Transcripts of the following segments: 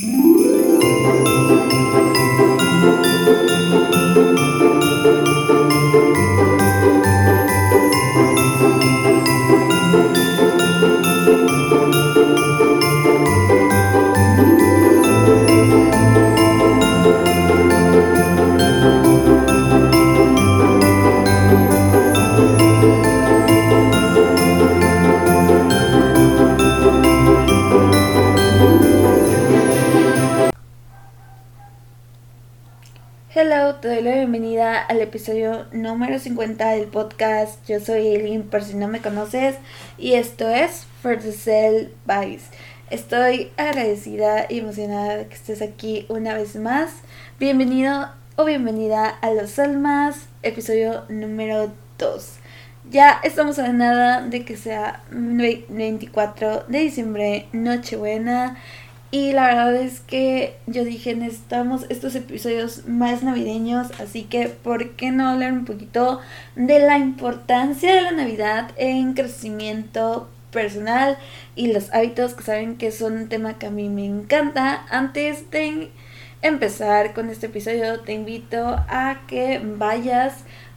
Mm-hmm. Número 50 del podcast. Yo soy Eileen, por si no me conoces, y esto es For the Cell Vice. Estoy agradecida y emocionada de que estés aquí una vez más. Bienvenido o bienvenida a Los Almas, episodio número 2. Ya estamos a nada de que sea 24 de diciembre, Nochebuena. Y la verdad es que yo dije, necesitamos estos episodios más navideños, así que ¿por qué no hablar un poquito de la importancia de la Navidad en crecimiento personal y los hábitos que saben que son un tema que a mí me encanta? Antes de empezar con este episodio, te invito a que vayas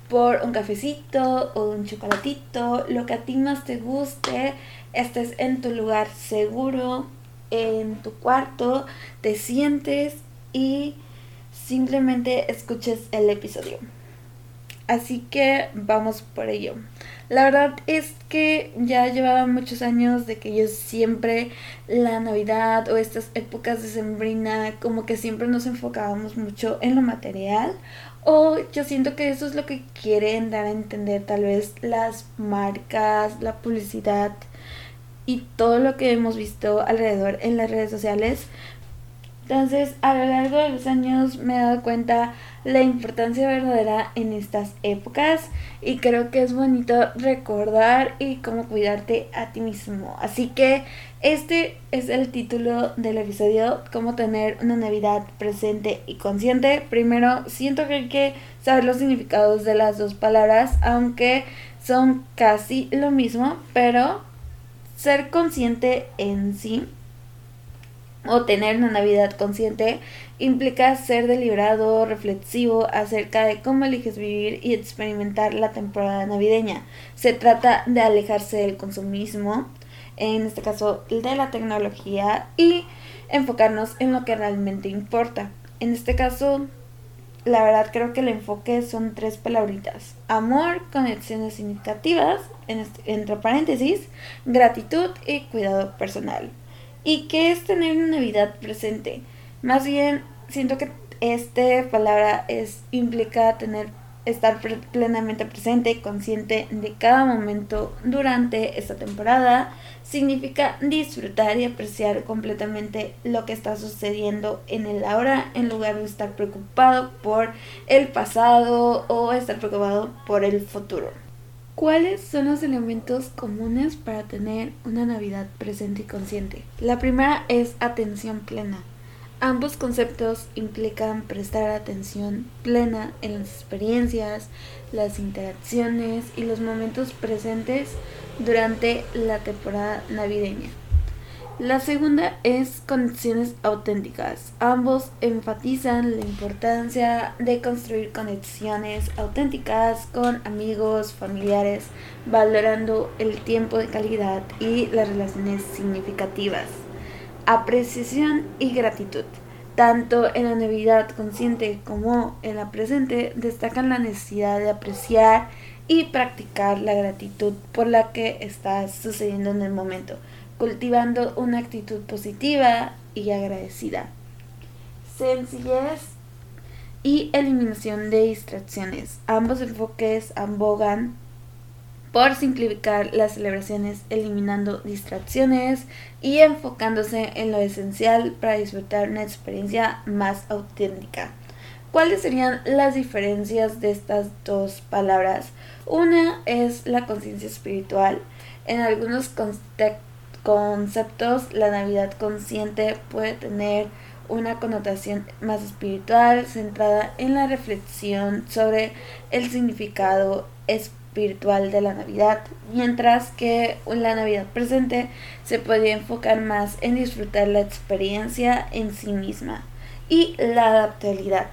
por un cafecito o un chocolatito, lo que a ti más te guste, estés en tu lugar seguro en tu cuarto, te sientes y simplemente escuches el episodio. Así que vamos por ello. La verdad es que ya llevaba muchos años de que yo siempre la Navidad o estas épocas de sembrina como que siempre nos enfocábamos mucho en lo material o yo siento que eso es lo que quieren dar a entender tal vez las marcas, la publicidad y todo lo que hemos visto alrededor en las redes sociales. Entonces, a lo largo de los años me he dado cuenta la importancia verdadera en estas épocas y creo que es bonito recordar y cómo cuidarte a ti mismo. Así que este es el título del episodio, cómo tener una Navidad presente y consciente. Primero, siento que hay que saber los significados de las dos palabras, aunque son casi lo mismo, pero ser consciente en sí o tener una Navidad consciente implica ser deliberado, reflexivo acerca de cómo eliges vivir y experimentar la temporada navideña. Se trata de alejarse del consumismo, en este caso de la tecnología, y enfocarnos en lo que realmente importa. En este caso, la verdad creo que el enfoque son tres palabritas. Amor, conexiones significativas, entre paréntesis, gratitud y cuidado personal. ¿Y qué es tener una Navidad presente? Más bien, siento que esta palabra es, implica tener estar plenamente presente y consciente de cada momento durante esta temporada significa disfrutar y apreciar completamente lo que está sucediendo en el ahora en lugar de estar preocupado por el pasado o estar preocupado por el futuro. ¿Cuáles son los elementos comunes para tener una Navidad presente y consciente? La primera es atención plena. Ambos conceptos implican prestar atención plena en las experiencias, las interacciones y los momentos presentes durante la temporada navideña. La segunda es conexiones auténticas. Ambos enfatizan la importancia de construir conexiones auténticas con amigos, familiares, valorando el tiempo de calidad y las relaciones significativas apreciación y gratitud. Tanto en la Navidad consciente como en la presente destacan la necesidad de apreciar y practicar la gratitud por la que está sucediendo en el momento, cultivando una actitud positiva y agradecida. Sencillez y eliminación de distracciones. Ambos enfoques abogan por simplificar las celebraciones eliminando distracciones y enfocándose en lo esencial para disfrutar una experiencia más auténtica. ¿Cuáles serían las diferencias de estas dos palabras? Una es la conciencia espiritual. En algunos conceptos la Navidad consciente puede tener una connotación más espiritual centrada en la reflexión sobre el significado espiritual espiritual de la Navidad, mientras que la Navidad presente se podría enfocar más en disfrutar la experiencia en sí misma y la adaptabilidad.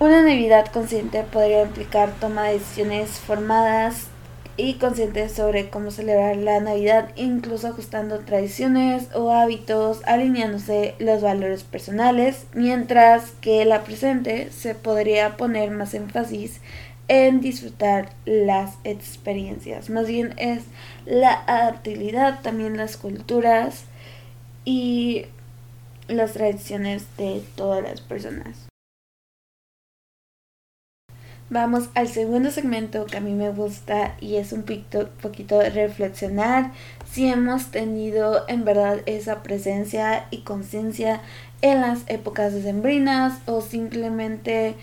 Una Navidad consciente podría implicar toma de decisiones formadas y conscientes sobre cómo celebrar la Navidad, incluso ajustando tradiciones o hábitos, alineándose los valores personales, mientras que la presente se podría poner más énfasis en disfrutar las experiencias. Más bien es la adaptabilidad, también las culturas y las tradiciones de todas las personas. Vamos al segundo segmento que a mí me gusta y es un poquito, reflexionar si hemos tenido en verdad esa presencia y conciencia en las épocas decembrinas o simplemente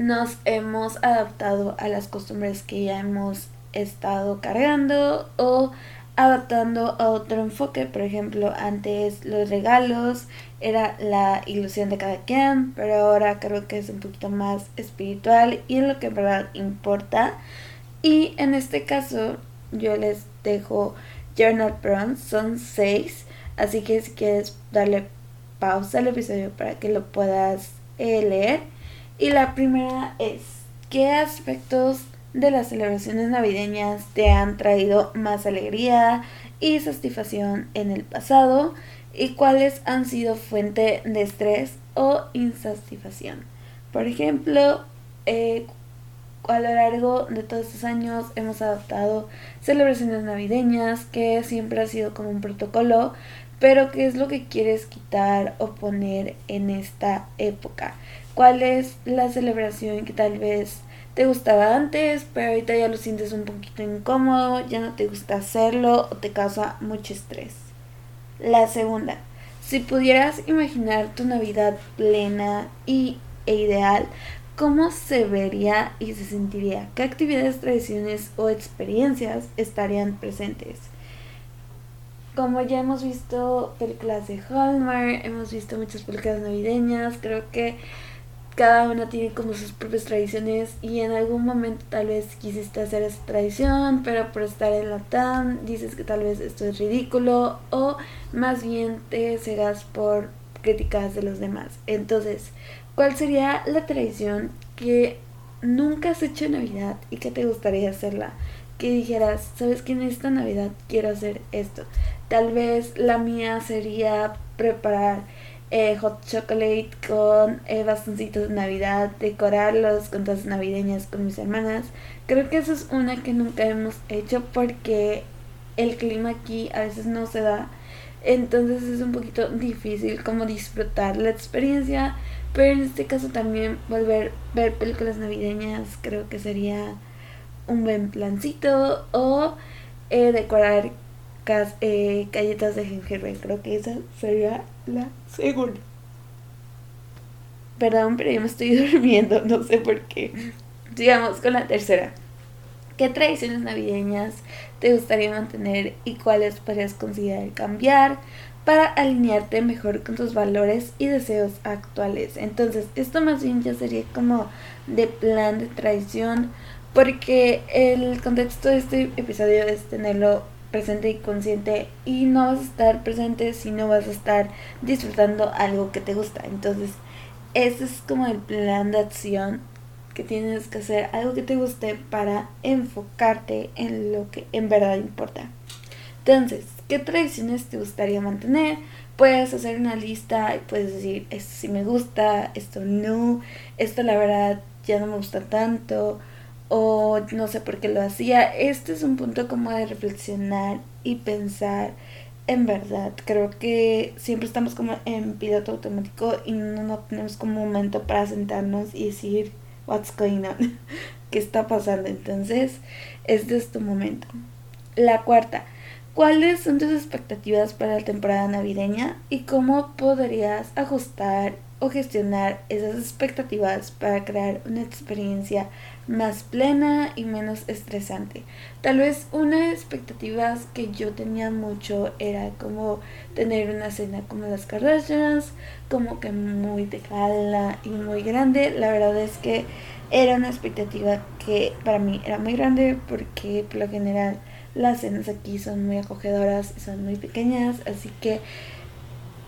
nos hemos adaptado a las costumbres que ya hemos estado cargando o adaptando a otro enfoque. Por ejemplo, antes los regalos era la ilusión de cada quien, pero ahora creo que es un poquito más espiritual y es lo que en verdad importa. Y en este caso, yo les dejo Journal Prompts, son seis, así que si quieres darle pausa al episodio para que lo puedas eh, leer y la primera es, ¿qué aspectos de las celebraciones navideñas te han traído más alegría y satisfacción en el pasado? ¿Y cuáles han sido fuente de estrés o insatisfacción? Por ejemplo, eh, a lo largo de todos estos años hemos adoptado celebraciones navideñas que siempre ha sido como un protocolo, pero ¿qué es lo que quieres quitar o poner en esta época? Cuál es la celebración que tal vez te gustaba antes, pero ahorita ya lo sientes un poquito incómodo, ya no te gusta hacerlo o te causa mucho estrés. La segunda, si pudieras imaginar tu Navidad plena y, e ideal, ¿cómo se vería y se sentiría? ¿Qué actividades, tradiciones o experiencias estarían presentes? Como ya hemos visto películas de Hallmark, hemos visto muchas películas navideñas, creo que cada una tiene como sus propias tradiciones y en algún momento tal vez quisiste hacer esa tradición, pero por estar en la TAM dices que tal vez esto es ridículo o más bien te cegas por críticas de los demás. Entonces, ¿cuál sería la tradición que nunca has hecho en Navidad y que te gustaría hacerla? Que dijeras, ¿sabes que en esta Navidad quiero hacer esto? Tal vez la mía sería preparar eh, hot chocolate con eh, bastoncitos de Navidad, decorarlos con cosas navideñas con mis hermanas. Creo que eso es una que nunca hemos hecho porque el clima aquí a veces no se da. Entonces es un poquito difícil como disfrutar la experiencia. Pero en este caso también volver a ver películas navideñas creo que sería un buen plancito. O eh, decorar eh, galletas de jengibre. Creo que esa sería la segunda. Perdón, pero yo me estoy durmiendo, no sé por qué. Sigamos con la tercera. ¿Qué tradiciones navideñas te gustaría mantener y cuáles podrías considerar cambiar para alinearte mejor con tus valores y deseos actuales? Entonces, esto más bien ya sería como de plan de tradición, porque el contexto de este episodio es tenerlo presente y consciente y no vas a estar presente si no vas a estar disfrutando algo que te gusta. Entonces, ese es como el plan de acción que tienes que hacer, algo que te guste para enfocarte en lo que en verdad importa. Entonces, ¿qué tradiciones te gustaría mantener? Puedes hacer una lista y puedes decir, esto sí me gusta, esto no, esto la verdad ya no me gusta tanto o no sé por qué lo hacía. Este es un punto como de reflexionar y pensar en verdad. Creo que siempre estamos como en piloto automático y no, tenemos como un momento para sentarnos y decir what's going on, qué está pasando. Entonces, este es tu momento. La cuarta, ¿cuáles son tus expectativas para la temporada navideña y cómo podrías ajustar o gestionar esas expectativas para crear una experiencia más plena y menos estresante. Tal vez una de las expectativas que yo tenía mucho era como tener una cena como las Kardashians, como que muy de gala y muy grande. La verdad es que era una expectativa que para mí era muy grande porque por lo general las cenas aquí son muy acogedoras y son muy pequeñas, así que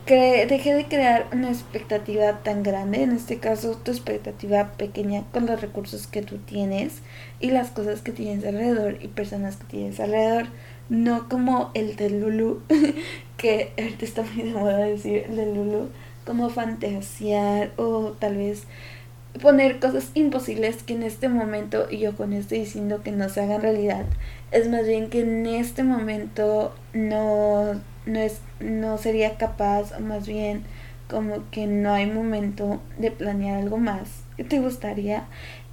dejé de crear una expectativa tan grande, en este caso tu expectativa pequeña con los recursos que tú tienes y las cosas que tienes alrededor y personas que tienes alrededor, no como el de Lulu, que ahorita está muy de moda decir el de Lulu, como fantasear o tal vez poner cosas imposibles que en este momento, y yo con esto diciendo que no se hagan realidad, es más bien que en este momento no, no, es, no sería capaz, o más bien como que no hay momento de planear algo más que te gustaría.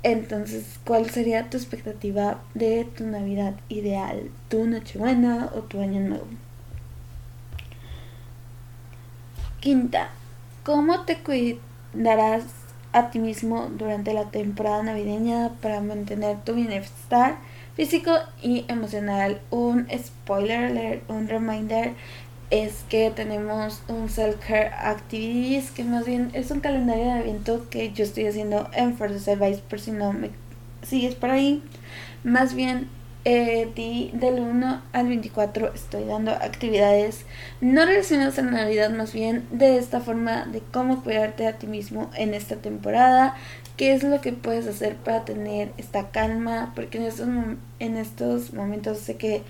Entonces, ¿cuál sería tu expectativa de tu Navidad ideal? ¿Tu Nochebuena o tu Año Nuevo? Quinta, ¿cómo te cuidarás a ti mismo durante la temporada navideña para mantener tu bienestar físico y emocional. Un spoiler alert, un reminder es que tenemos un self-care activities que más bien es un calendario de evento que yo estoy haciendo en First Advice por si no me sigues por ahí. Más bien eh, del 1 al 24 estoy dando actividades no relacionadas a la Navidad, más bien de esta forma de cómo cuidarte a ti mismo en esta temporada, qué es lo que puedes hacer para tener esta calma, porque en estos, en estos momentos sé que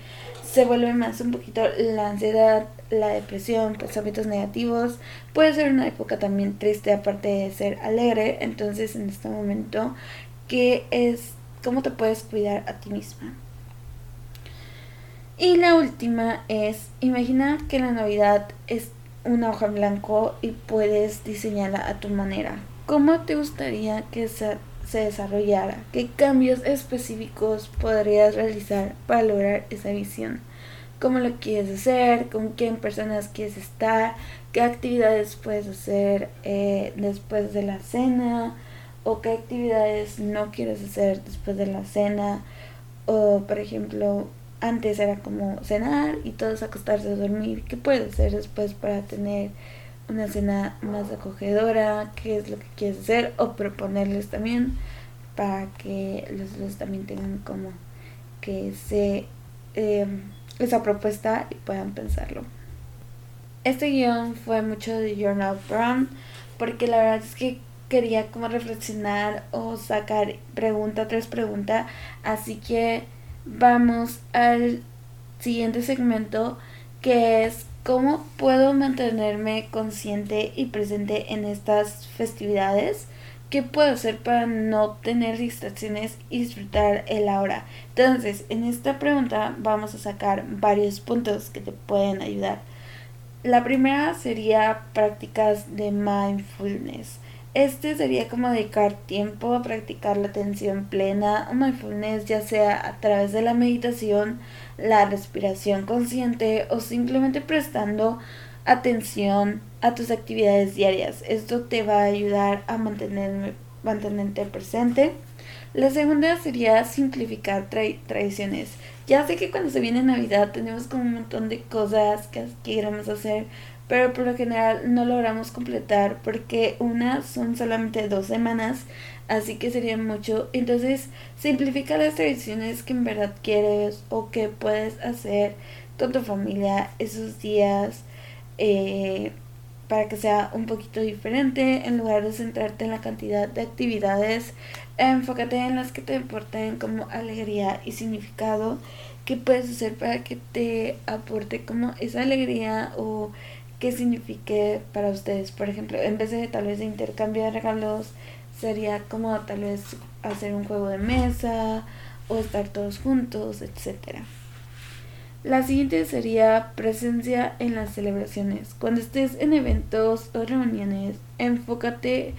se vuelve más un poquito la ansiedad, la depresión, pensamientos negativos. Puede ser una época también triste aparte de ser alegre, entonces en este momento, ¿qué es? ¿Cómo te puedes cuidar a ti misma? Y la última es, imagina que la Navidad es una hoja en blanco y puedes diseñarla a tu manera. ¿Cómo te gustaría que se, desarrollara? ¿Qué cambios específicos podrías realizar para lograr esa visión? ¿Cómo lo quieres hacer? ¿Con quién personas quieres estar? ¿Qué actividades puedes hacer eh, después de la cena? ¿O qué actividades no quieres hacer después de la cena? O, por ejemplo, antes era como cenar y todos acostarse a dormir. ¿Qué puedes hacer después para tener una cena más acogedora? ¿Qué es lo que quieres hacer? O proponerles también para que los dos también tengan como que se eh, esa propuesta y puedan pensarlo. Este guion fue mucho de Journal Brown porque la verdad es que quería como reflexionar o sacar pregunta tras pregunta, así que vamos al siguiente segmento que es cómo puedo mantenerme consciente y presente en estas festividades. ¿Qué puedo hacer para no tener distracciones y disfrutar el ahora? Entonces, en esta pregunta vamos a sacar varios puntos que te pueden ayudar. La primera sería prácticas de mindfulness. Este sería como dedicar tiempo a practicar la atención plena o mindfulness, ya sea a través de la meditación, la respiración consciente o simplemente prestando atención a tus actividades diarias. Esto te va a ayudar a mantener, mantenerte presente. La segunda sería simplificar tradiciones. Ya sé que cuando se viene Navidad tenemos como un montón de cosas que queremos hacer, pero por lo general no logramos completar porque una son solamente dos semanas, así que sería mucho. Entonces, simplifica las tradiciones que en verdad quieres o que puedes hacer con tu familia esos días eh, para que sea un poquito diferente. En lugar de centrarte en la cantidad de actividades, enfócate en las que te importen como alegría y significado. ¿Qué puedes hacer para que te aporte como esa alegría o qué signifique para ustedes. Por ejemplo, en vez de tal vez intercambiar regalos, sería como tal vez hacer un juego de mesa o estar todos juntos, etc. La siguiente sería presencia en las celebraciones. Cuando estés en eventos o reuniones, enfócate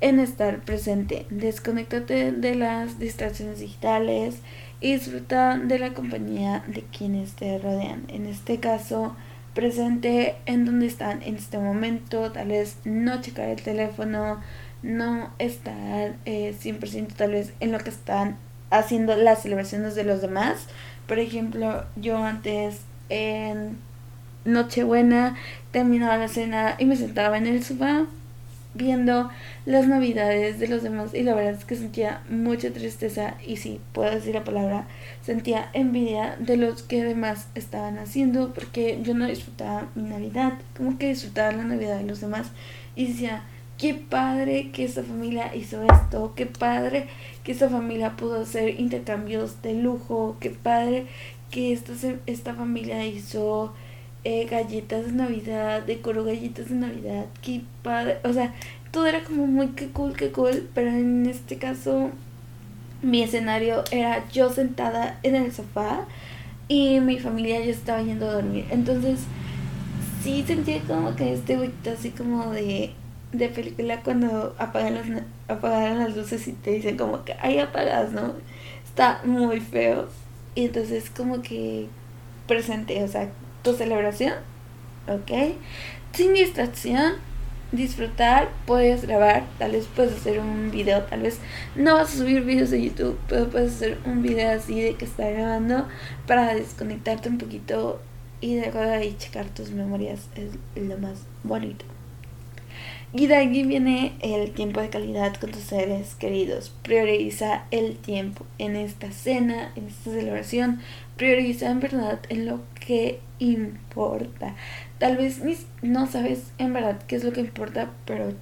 en estar presente. Desconéctate de las distracciones digitales y disfruta de la compañía de quienes te rodean. En este caso, presente en donde están en este momento, tal vez no checar el teléfono, no estar eh, 100% tal vez en lo que están haciendo las celebraciones de los demás. Por ejemplo, yo antes en Nochebuena terminaba la cena y me sentaba en el sofá viendo las navidades de los demás y la verdad es que sentía mucha tristeza y sí, puedo decir la palabra, sentía envidia de los que además estaban haciendo porque yo no disfrutaba mi Navidad, como que disfrutaba la Navidad de los demás y decía, qué padre que esta familia hizo esto, qué padre que esta familia pudo hacer intercambios de lujo, qué padre que esta, esta familia hizo eh, galletas de Navidad, decoró galletas de Navidad, qué padre, o sea, todo era como muy que cool, que cool, pero en este caso mi escenario era yo sentada en el sofá y mi familia ya estaba yendo a dormir, entonces sí sentía como que este huequito así como de, de película cuando apagan las, apagan las luces y te dicen como que ahí apagas, ¿no? Está muy feo. Y entonces como que presente, o sea, celebración, ¿ok? Sin distracción, disfrutar, puedes grabar, tal vez puedes hacer un video, tal vez no vas a subir videos de YouTube, pero puedes hacer un video así de que está grabando para desconectarte un poquito y de ahí checar tus memorias es lo más bonito. Y de aquí viene el tiempo de calidad con tus seres queridos. Prioriza el tiempo en esta cena, en esta celebración. Prioriza en verdad en lo que importa. Tal vez no sabes en verdad qué es lo que importa, pero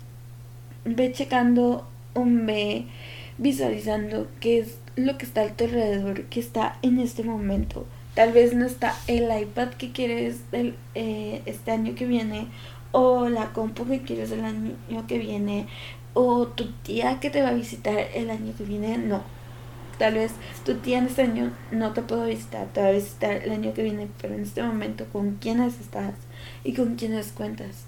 ve checando o ve visualizando qué es lo que está a tu alrededor, que está en este momento. Tal vez no está el iPad que quieres del, eh, este año que viene o la compu que quieres el año que viene o tu tía que te va a visitar el año que viene, no. Tal vez tu tía en este año no te puedo visitar, te va a visitar el año que viene, pero en este momento con quiénes estás y con quiénes cuentas.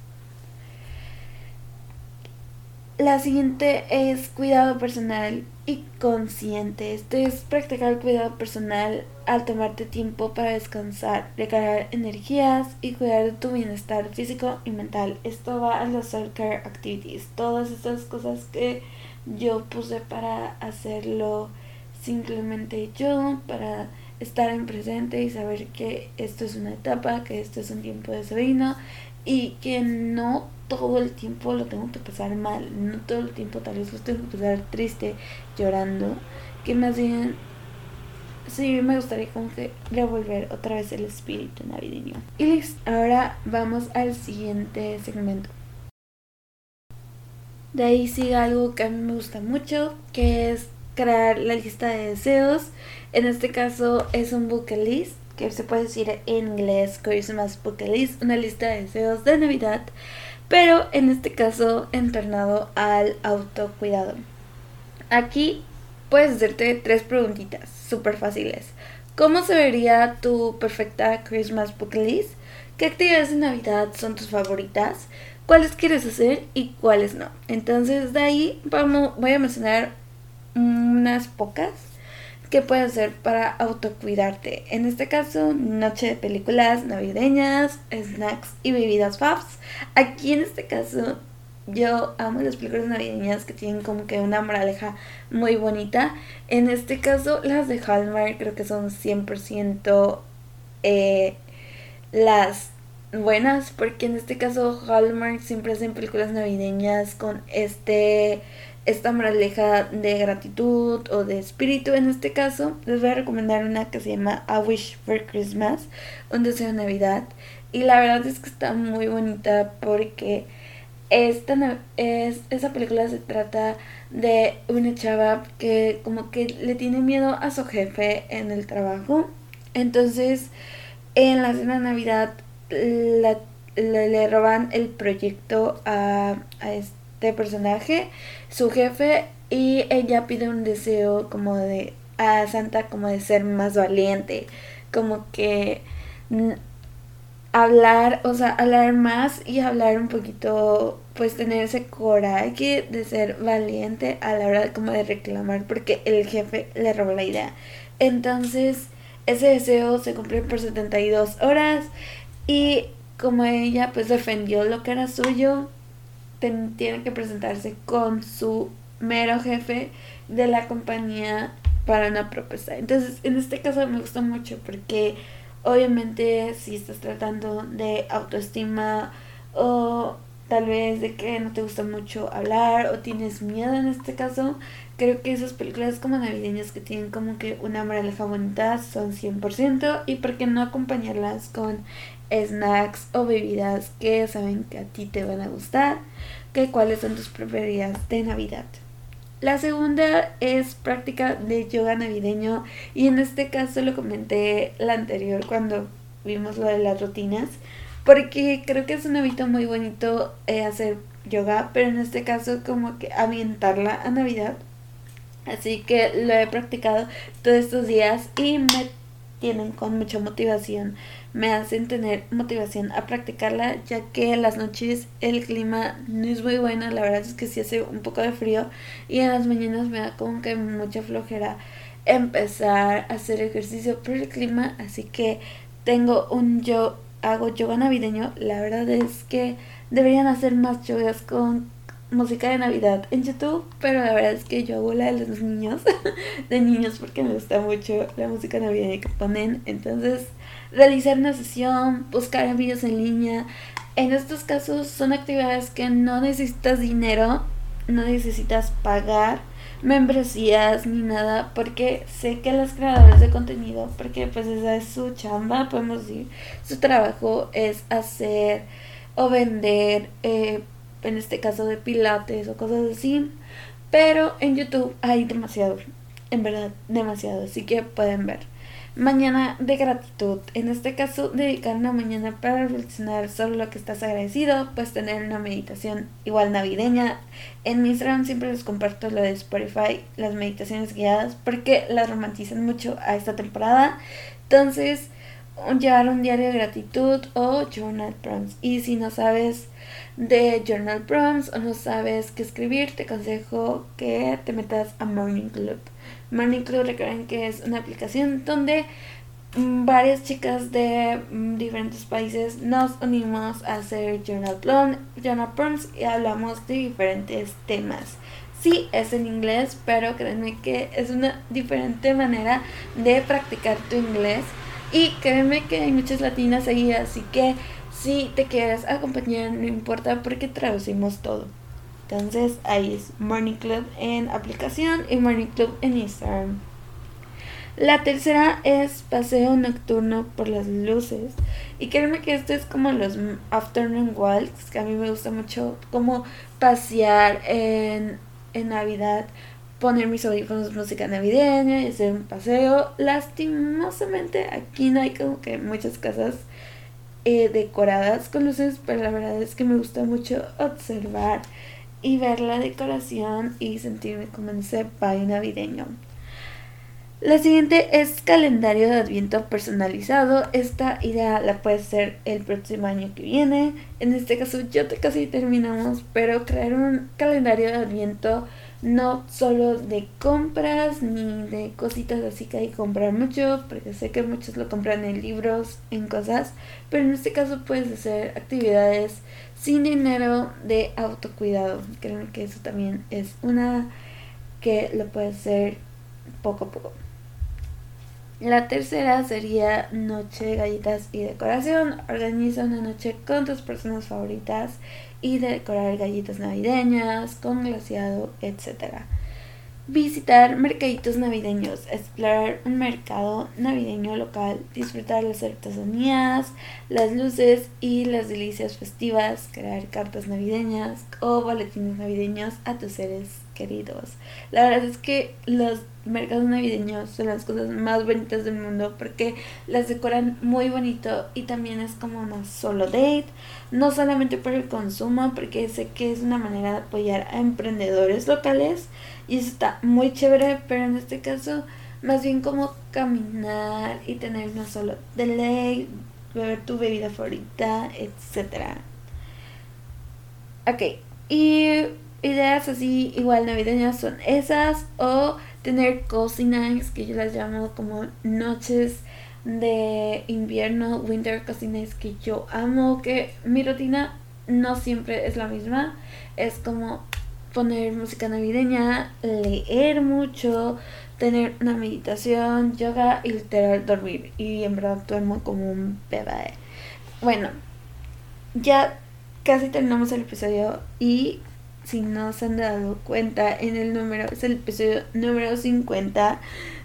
La siguiente es cuidado personal y consciente. Esto es practicar cuidado personal al tomarte tiempo para descansar, recargar energías y cuidar de tu bienestar físico y mental. Esto va a los self-care activities, todas estas cosas que yo puse para hacerlo simplemente yo, para estar en presente y saber que esto es una etapa, que esto es un tiempo de sereno y que no todo el tiempo lo tengo que pasar mal, no todo el tiempo tal vez lo tengo que pasar triste, llorando, que más bien sí me gustaría como que revolver otra vez el espíritu navideño. Y listo, ahora vamos al siguiente segmento. De ahí sigue algo que a mí me gusta mucho, que es crear la lista de deseos. En este caso es un bucket list, que se puede decir en inglés Christmas bucket list, una lista de deseos de Navidad pero en este caso entornado al autocuidado. Aquí puedes hacerte tres preguntitas súper fáciles. ¿Cómo se vería tu perfecta Christmas bucket list? ¿Qué actividades de Navidad son tus favoritas? ¿Cuáles quieres hacer y cuáles no? Entonces de ahí vamos, voy a mencionar unas pocas ¿Qué puedes hacer para autocuidarte? En este caso, noche de películas navideñas, snacks y bebidas fabs. Aquí en este caso, yo amo las películas navideñas que tienen como que una moraleja muy bonita. En este caso, las de Hallmark creo que son 100% eh, las buenas, porque en este caso Hallmark siempre hacen películas navideñas con este esta moraleja de gratitud o de espíritu en este caso, les voy a recomendar una que se llama A Wish for Christmas, un deseo de Navidad. Y la verdad es que está muy bonita porque esta es, esa película se trata de una chava que como que le tiene miedo a su jefe en el trabajo. Entonces, en la cena de Navidad le, roban el proyecto a, a este de personaje, su jefe, y ella pide un deseo como de a Santa como de ser más valiente, como que hablar, o sea, hablar más y hablar un poquito, pues tener ese coraje de ser valiente a la hora de, como de reclamar porque el jefe le robó la idea. Entonces, ese deseo se cumplió por 72 horas y como ella pues defendió lo que era suyo, tiene que presentarse con su mero jefe de la compañía para una propuesta. Entonces, en este caso me gusta mucho porque obviamente si estás tratando de autoestima o tal vez de que no te gusta mucho hablar o tienes miedo en este caso, creo que esas películas como navideñas que tienen como que una moraleja bonita son 100% y por qué no acompañarlas con snacks o bebidas que saben que a ti te van a gustar, que cuáles son tus preferidas de Navidad. La segunda es práctica de yoga navideño y en este caso lo comenté la anterior cuando vimos lo de las rutinas porque creo que es un hábito muy bonito eh, hacer yoga, pero en este caso como que ambientarla a Navidad. Así que lo he practicado todos estos días y me tienen con mucha motivación. Me hacen tener motivación a practicarla ya que en las noches el clima no es muy bueno. La verdad es que sí hace un poco de frío y en las mañanas me da como que mucha flojera empezar a hacer ejercicio por el clima. Así que tengo un yo hago yoga navideño, la verdad es que deberían hacer más yogas con música de Navidad en YouTube, pero la verdad es que yo hago la de los niños, de niños porque me gusta mucho la música navideña que ponen, entonces realizar una sesión, buscar vídeos en línea, en estos casos son actividades que no necesitas dinero, no necesitas pagar, membresías ni nada porque sé que las creadoras de contenido porque pues esa es su chamba podemos decir su trabajo es hacer o vender eh, en este caso de pilates o cosas así. Pero en youtube hay demasiado en verdad demasiado así que pueden ver Mañana de gratitud. En este caso, dedicar una mañana para reflexionar sobre lo que estás agradecido, pues tener una meditación igual navideña. En mi Instagram siempre les comparto lo de Spotify, las meditaciones guiadas, porque las romantizan mucho a esta temporada. Entonces, llevar un diario de gratitud o journal prompts. Y si no sabes de journal prompts o no sabes qué escribir, te aconsejo que te metas a Morning Club. Morning Club recuerden que es una aplicación donde mm, varias chicas de mm, diferentes países nos unimos a hacer journal, journal prompts y hablamos de diferentes temas. Sí, es en inglés, pero créanme que es una diferente manera de practicar tu inglés. Y créanme que hay muchas latinas ahí, así que si te quieres acompañar, no importa porque traducimos todo. Entonces ahí es Morning Club en aplicación y Morning Club en Instagram. La tercera es paseo nocturno por las luces. Y créeme que esto es como los afternoon walks, que a mí me gusta mucho como pasear en, en Navidad, poner mis audífonos música navideña y hacer un paseo. Lastimosamente aquí no hay como que muchas casas eh, decoradas con luces, pero la verdad es que me gusta mucho observar y ver la decoración y sentirme como en ese pay navideño. La siguiente es calendario de adviento personalizado. Esta idea la puede ser el próximo año que viene. En este caso ya casi terminamos, pero crear un calendario de adviento no solo de compras ni de cositas así que hay que comprar mucho, porque sé que muchos lo compran en libros, en cosas, pero en este caso puedes hacer actividades sin dinero de autocuidado. Creo que eso también es una que lo puedes hacer poco a poco. La tercera sería noche galletas y decoración. Organiza una noche con tus personas favoritas y decorar galletas navideñas con glaseado, etc. Visitar mercaditos navideños, explorar un mercado navideño local, disfrutar las artesanías, las luces y las delicias festivas, crear cartas navideñas o boletines navideños a tus seres queridos. La verdad es que los mercados navideños son las cosas más bonitas del mundo porque las decoran muy bonito y también es como una solo date, no solamente por el consumo, porque sé que es una manera de apoyar a emprendedores locales y eso está muy chévere, pero en este caso más bien como caminar y tener una solo delay, beber tu bebida favorita, etc. Ok, y ideas así igual navideñas son esas o tener cozy que yo las llamo como noches de invierno, winter cozy que yo amo, que mi rutina no siempre es la misma, es como poner música navideña, leer mucho, tener una meditación, yoga y literal dormir. Y en verdad duermo como un bebé. Bueno, ya casi terminamos el episodio y si no se han dado cuenta en el número, es el episodio número 50.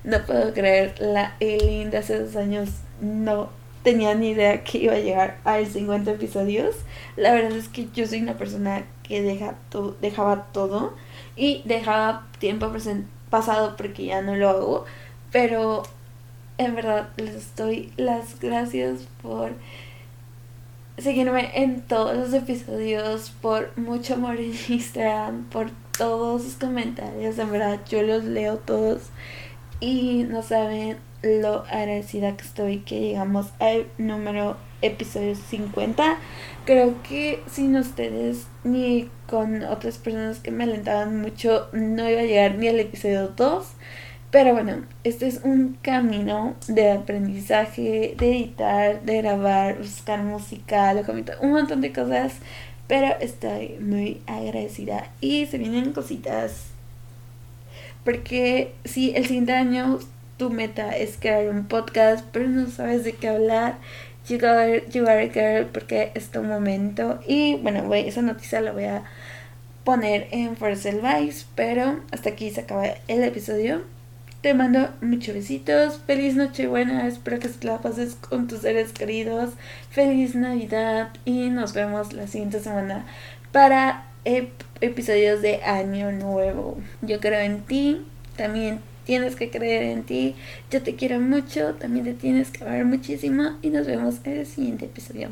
No puedo creer, la Eileen de hace dos años no tenía ni idea que iba a llegar a 50 episodios. La verdad es que yo soy una persona que deja dejaba todo y dejaba tiempo pasado porque ya no lo hago. Pero en verdad les doy las gracias por seguirme en todos los episodios, por mucho amor en Instagram, por todos sus comentarios. En verdad, yo los leo todos y no saben lo agradecida que estoy que llegamos al número episodio 50. Creo que sin ustedes ni con otras personas que me alentaban mucho no iba a llegar ni al episodio 2. Pero bueno, este es un camino de aprendizaje, de editar, de grabar, buscar música, un montón de cosas. Pero estoy muy agradecida y se vienen cositas. Porque si el siguiente año tu meta es crear un podcast, pero no sabes de qué hablar, you gotta, you girl, porque es tu momento. Y bueno, esa noticia la voy a poner en Force Vice, pero hasta aquí se acaba el episodio. Te mando muchos besitos. Feliz Nochebuena. Espero que la pases con tus seres queridos. Feliz Navidad. Y nos vemos la siguiente semana para episodios de Año Nuevo. Yo creo en ti. También tienes que creer en ti. Yo te quiero mucho. También te tienes que amar muchísimo. Y nos vemos en el siguiente episodio.